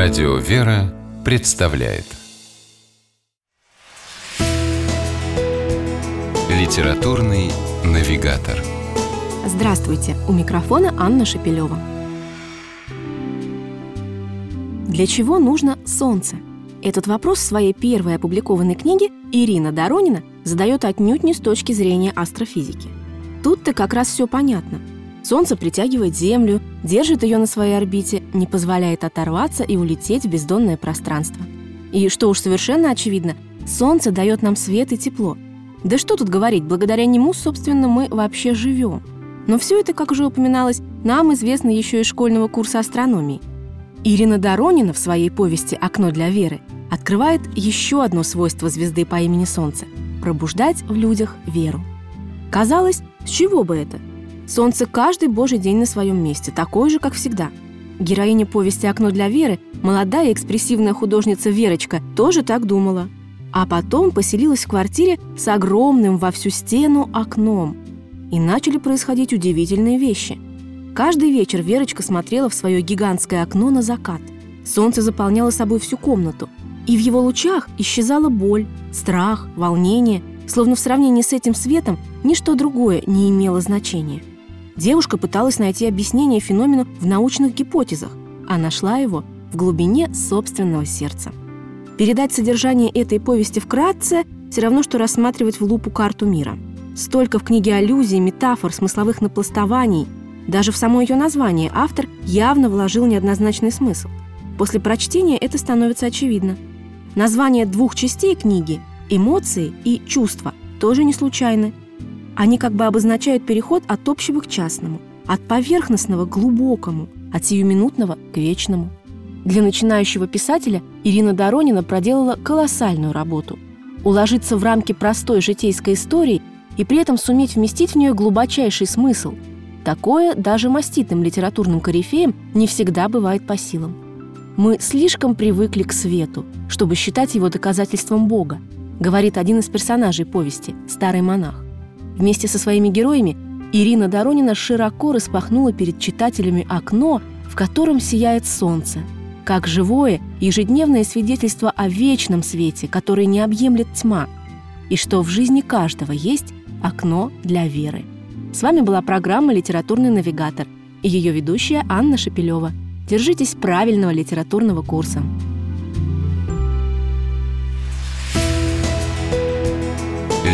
Радио «Вера» представляет Литературный навигатор Здравствуйте! У микрофона Анна Шапилева. Для чего нужно солнце? Этот вопрос в своей первой опубликованной книге Ирина Доронина задает отнюдь не с точки зрения астрофизики. Тут-то как раз все понятно – Солнце притягивает Землю, держит ее на своей орбите, не позволяет оторваться и улететь в бездонное пространство. И, что уж совершенно очевидно, Солнце дает нам свет и тепло. Да что тут говорить, благодаря нему, собственно, мы вообще живем. Но все это, как уже упоминалось, нам известно еще из школьного курса астрономии. Ирина Доронина в своей повести «Окно для веры» открывает еще одно свойство звезды по имени Солнце – пробуждать в людях веру. Казалось, с чего бы это? Солнце каждый божий день на своем месте, такое же, как всегда. Героиня повести «Окно для Веры», молодая экспрессивная художница Верочка, тоже так думала. А потом поселилась в квартире с огромным во всю стену окном. И начали происходить удивительные вещи. Каждый вечер Верочка смотрела в свое гигантское окно на закат. Солнце заполняло собой всю комнату. И в его лучах исчезала боль, страх, волнение, словно в сравнении с этим светом ничто другое не имело значения. Девушка пыталась найти объяснение феномену в научных гипотезах, а нашла его в глубине собственного сердца. Передать содержание этой повести вкратце все равно, что рассматривать в лупу карту мира. Столько в книге аллюзий, метафор, смысловых напластований. Даже в само ее название автор явно вложил неоднозначный смысл. После прочтения это становится очевидно. Название двух частей книги – эмоции и чувства – тоже не случайны – они как бы обозначают переход от общего к частному, от поверхностного к глубокому, от сиюминутного к вечному. Для начинающего писателя Ирина Доронина проделала колоссальную работу. Уложиться в рамки простой житейской истории и при этом суметь вместить в нее глубочайший смысл. Такое даже маститым литературным корифеям не всегда бывает по силам. Мы слишком привыкли к свету, чтобы считать его доказательством Бога, говорит один из персонажей повести, старый монах. Вместе со своими героями Ирина Доронина широко распахнула перед читателями окно, в котором сияет солнце, как живое ежедневное свидетельство о вечном свете, который не объемлет тьма, и что в жизни каждого есть окно для веры. С вами была программа «Литературный навигатор» и ее ведущая Анна Шапилева. Держитесь правильного литературного курса.